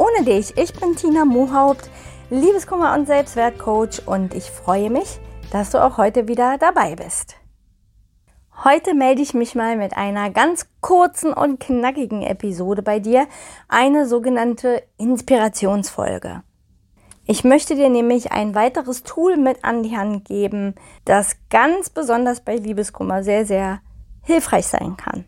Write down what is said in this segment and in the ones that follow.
ohne dich. Ich bin Tina Mohaupt, Liebeskummer und Selbstwertcoach und ich freue mich, dass du auch heute wieder dabei bist. Heute melde ich mich mal mit einer ganz kurzen und knackigen Episode bei dir, eine sogenannte Inspirationsfolge. Ich möchte dir nämlich ein weiteres Tool mit an die Hand geben, das ganz besonders bei Liebeskummer sehr, sehr hilfreich sein kann.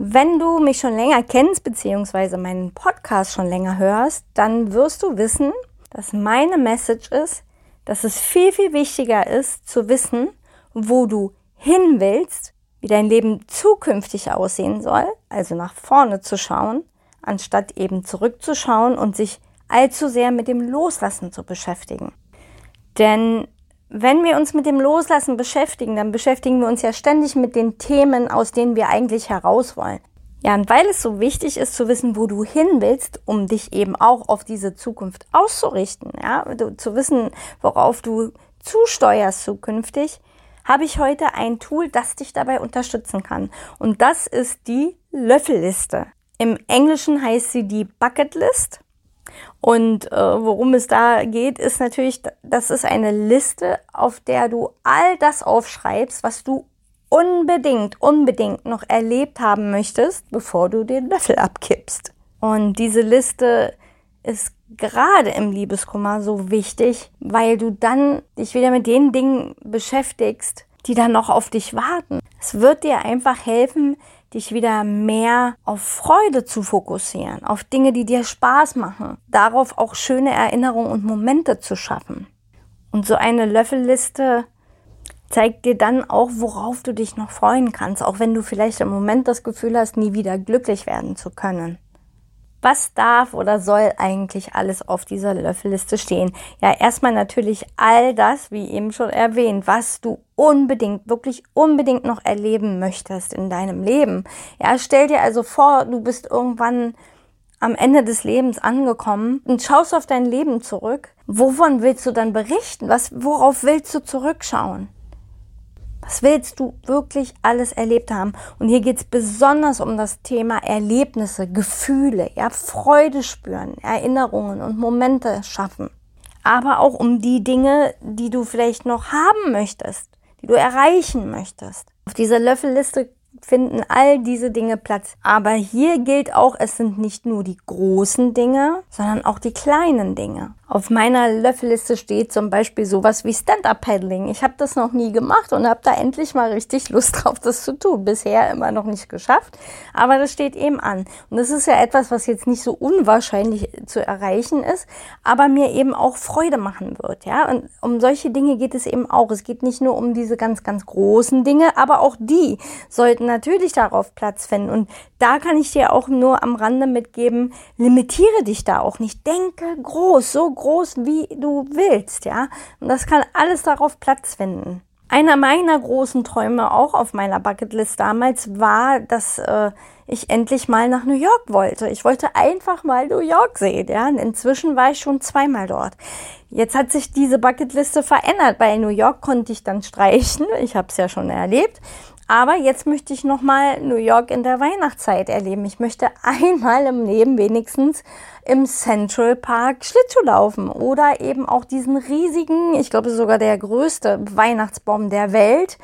Wenn du mich schon länger kennst, beziehungsweise meinen Podcast schon länger hörst, dann wirst du wissen, dass meine Message ist, dass es viel, viel wichtiger ist zu wissen, wo du hin willst, wie dein Leben zukünftig aussehen soll, also nach vorne zu schauen, anstatt eben zurückzuschauen und sich allzu sehr mit dem Loslassen zu beschäftigen. Denn wenn wir uns mit dem Loslassen beschäftigen, dann beschäftigen wir uns ja ständig mit den Themen, aus denen wir eigentlich heraus wollen. Ja, und weil es so wichtig ist zu wissen, wo du hin willst, um dich eben auch auf diese Zukunft auszurichten, ja, zu wissen, worauf du zusteuerst zukünftig, habe ich heute ein Tool, das dich dabei unterstützen kann. Und das ist die Löffelliste. Im Englischen heißt sie die Bucket List. Und äh, worum es da geht, ist natürlich, das ist eine Liste, auf der du all das aufschreibst, was du unbedingt, unbedingt noch erlebt haben möchtest, bevor du den Löffel abkippst. Und diese Liste ist gerade im Liebeskummer so wichtig, weil du dann dich wieder mit den Dingen beschäftigst, die dann noch auf dich warten. Es wird dir einfach helfen, dich wieder mehr auf Freude zu fokussieren, auf Dinge, die dir Spaß machen, darauf auch schöne Erinnerungen und Momente zu schaffen. Und so eine Löffelliste zeigt dir dann auch, worauf du dich noch freuen kannst, auch wenn du vielleicht im Moment das Gefühl hast, nie wieder glücklich werden zu können. Was darf oder soll eigentlich alles auf dieser Löffelliste stehen? Ja, erstmal natürlich all das, wie eben schon erwähnt, was du unbedingt, wirklich unbedingt noch erleben möchtest in deinem Leben. Ja, stell dir also vor, du bist irgendwann am Ende des Lebens angekommen und schaust auf dein Leben zurück. Wovon willst du dann berichten? Was, worauf willst du zurückschauen? Was willst du wirklich alles erlebt haben? Und hier geht es besonders um das Thema Erlebnisse, Gefühle, ja, Freude spüren, Erinnerungen und Momente schaffen. Aber auch um die Dinge, die du vielleicht noch haben möchtest, die du erreichen möchtest. Auf dieser Löffelliste finden all diese Dinge Platz. Aber hier gilt auch, es sind nicht nur die großen Dinge, sondern auch die kleinen Dinge. Auf meiner Löffelliste steht zum Beispiel sowas wie Stand-Up-Paddling. Ich habe das noch nie gemacht und habe da endlich mal richtig Lust drauf, das zu tun. Bisher immer noch nicht geschafft, aber das steht eben an. Und das ist ja etwas, was jetzt nicht so unwahrscheinlich zu erreichen ist, aber mir eben auch Freude machen wird. Ja, und um solche Dinge geht es eben auch. Es geht nicht nur um diese ganz, ganz großen Dinge, aber auch die sollten natürlich darauf Platz finden. Und da kann ich dir auch nur am Rande mitgeben, limitiere dich da auch nicht. Denke groß, so groß wie du willst, ja. Und das kann alles darauf Platz finden. Einer meiner großen Träume auch auf meiner Bucketlist damals war, dass äh, ich endlich mal nach New York wollte. Ich wollte einfach mal New York sehen, ja. Und inzwischen war ich schon zweimal dort. Jetzt hat sich diese Bucketliste verändert. Bei New York konnte ich dann streichen. Ich habe es ja schon erlebt. Aber jetzt möchte ich nochmal New York in der Weihnachtszeit erleben. Ich möchte einmal im Leben wenigstens im Central Park Schlittschuh laufen oder eben auch diesen riesigen, ich glaube sogar der größte Weihnachtsbaum der Welt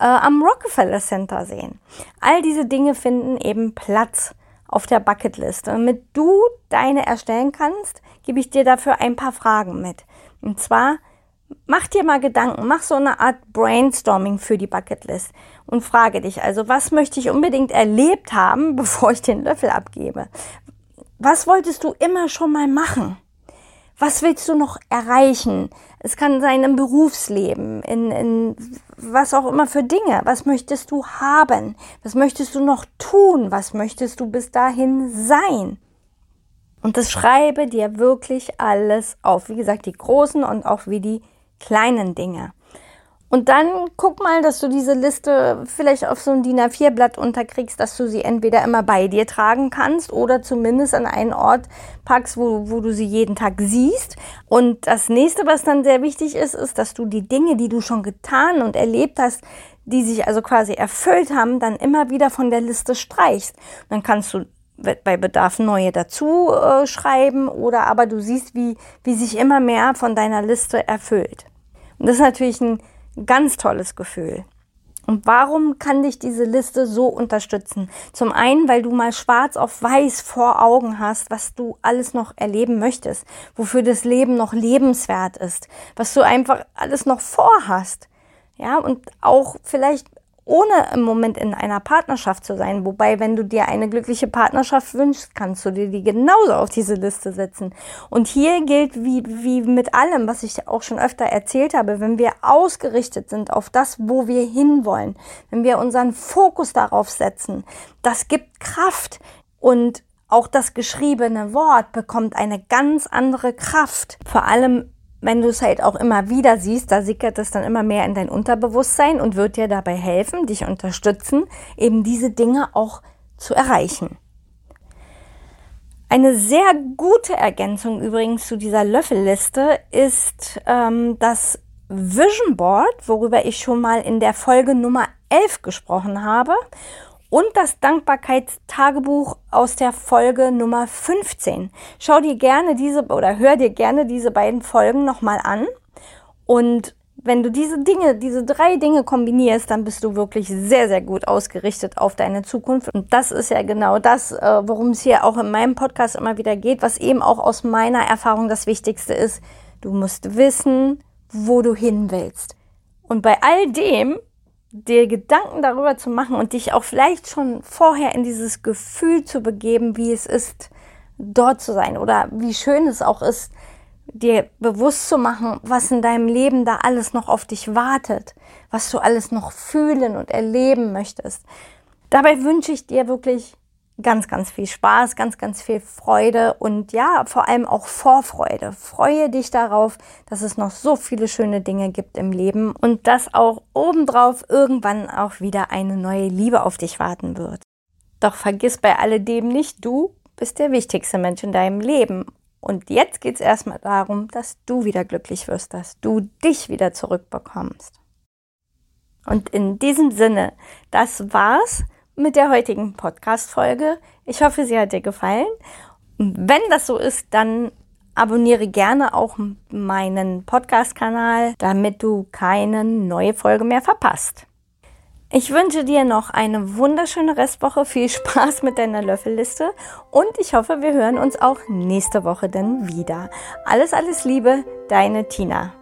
äh, am Rockefeller Center sehen. All diese Dinge finden eben Platz auf der Bucketlist. Damit du deine erstellen kannst, gebe ich dir dafür ein paar Fragen mit. Und zwar, mach dir mal Gedanken, mach so eine Art Brainstorming für die Bucketlist und frage dich also, was möchte ich unbedingt erlebt haben, bevor ich den Löffel abgebe? Was wolltest du immer schon mal machen? Was willst du noch erreichen? Es kann sein im Berufsleben, in, in was auch immer für Dinge. Was möchtest du haben? Was möchtest du noch tun? Was möchtest du bis dahin sein? Und das schreibe dir wirklich alles auf. Wie gesagt, die großen und auch wie die kleinen Dinge. Und dann guck mal, dass du diese Liste vielleicht auf so ein DIN A4-Blatt unterkriegst, dass du sie entweder immer bei dir tragen kannst oder zumindest an einen Ort packst, wo, wo du sie jeden Tag siehst. Und das nächste, was dann sehr wichtig ist, ist, dass du die Dinge, die du schon getan und erlebt hast, die sich also quasi erfüllt haben, dann immer wieder von der Liste streichst. Dann kannst du bei Bedarf neue dazu äh, schreiben oder aber du siehst, wie, wie sich immer mehr von deiner Liste erfüllt. Und das ist natürlich ein Ganz tolles Gefühl. Und warum kann dich diese Liste so unterstützen? Zum einen, weil du mal schwarz auf weiß vor Augen hast, was du alles noch erleben möchtest, wofür das Leben noch lebenswert ist, was du einfach alles noch vorhast. Ja, und auch vielleicht ohne im Moment in einer Partnerschaft zu sein. Wobei, wenn du dir eine glückliche Partnerschaft wünschst, kannst du dir die genauso auf diese Liste setzen. Und hier gilt wie, wie mit allem, was ich auch schon öfter erzählt habe, wenn wir ausgerichtet sind auf das, wo wir hinwollen, wenn wir unseren Fokus darauf setzen, das gibt Kraft und auch das geschriebene Wort bekommt eine ganz andere Kraft. Vor allem wenn du es halt auch immer wieder siehst, da sickert es dann immer mehr in dein Unterbewusstsein und wird dir dabei helfen, dich unterstützen, eben diese Dinge auch zu erreichen. Eine sehr gute Ergänzung übrigens zu dieser Löffelliste ist ähm, das Vision Board, worüber ich schon mal in der Folge Nummer 11 gesprochen habe und das Dankbarkeitstagebuch aus der Folge Nummer 15. Schau dir gerne diese oder hör dir gerne diese beiden Folgen nochmal an. Und wenn du diese Dinge, diese drei Dinge kombinierst, dann bist du wirklich sehr, sehr gut ausgerichtet auf deine Zukunft. Und das ist ja genau das, äh, worum es hier auch in meinem Podcast immer wieder geht, was eben auch aus meiner Erfahrung das Wichtigste ist. Du musst wissen, wo du hin willst. Und bei all dem dir Gedanken darüber zu machen und dich auch vielleicht schon vorher in dieses Gefühl zu begeben, wie es ist, dort zu sein oder wie schön es auch ist, dir bewusst zu machen, was in deinem Leben da alles noch auf dich wartet, was du alles noch fühlen und erleben möchtest. Dabei wünsche ich dir wirklich ganz, ganz viel Spaß, ganz, ganz viel Freude und ja, vor allem auch Vorfreude. Freue dich darauf, dass es noch so viele schöne Dinge gibt im Leben und dass auch obendrauf irgendwann auch wieder eine neue Liebe auf dich warten wird. Doch vergiss bei alledem nicht, du bist der wichtigste Mensch in deinem Leben. Und jetzt geht es erstmal darum, dass du wieder glücklich wirst, dass du dich wieder zurückbekommst. Und in diesem Sinne, das war's mit der heutigen Podcast-Folge. Ich hoffe, sie hat dir gefallen. wenn das so ist, dann abonniere gerne auch meinen Podcast-Kanal, damit du keine neue Folge mehr verpasst. Ich wünsche dir noch eine wunderschöne Restwoche, viel Spaß mit deiner Löffelliste und ich hoffe, wir hören uns auch nächste Woche dann wieder. Alles, alles Liebe, deine Tina.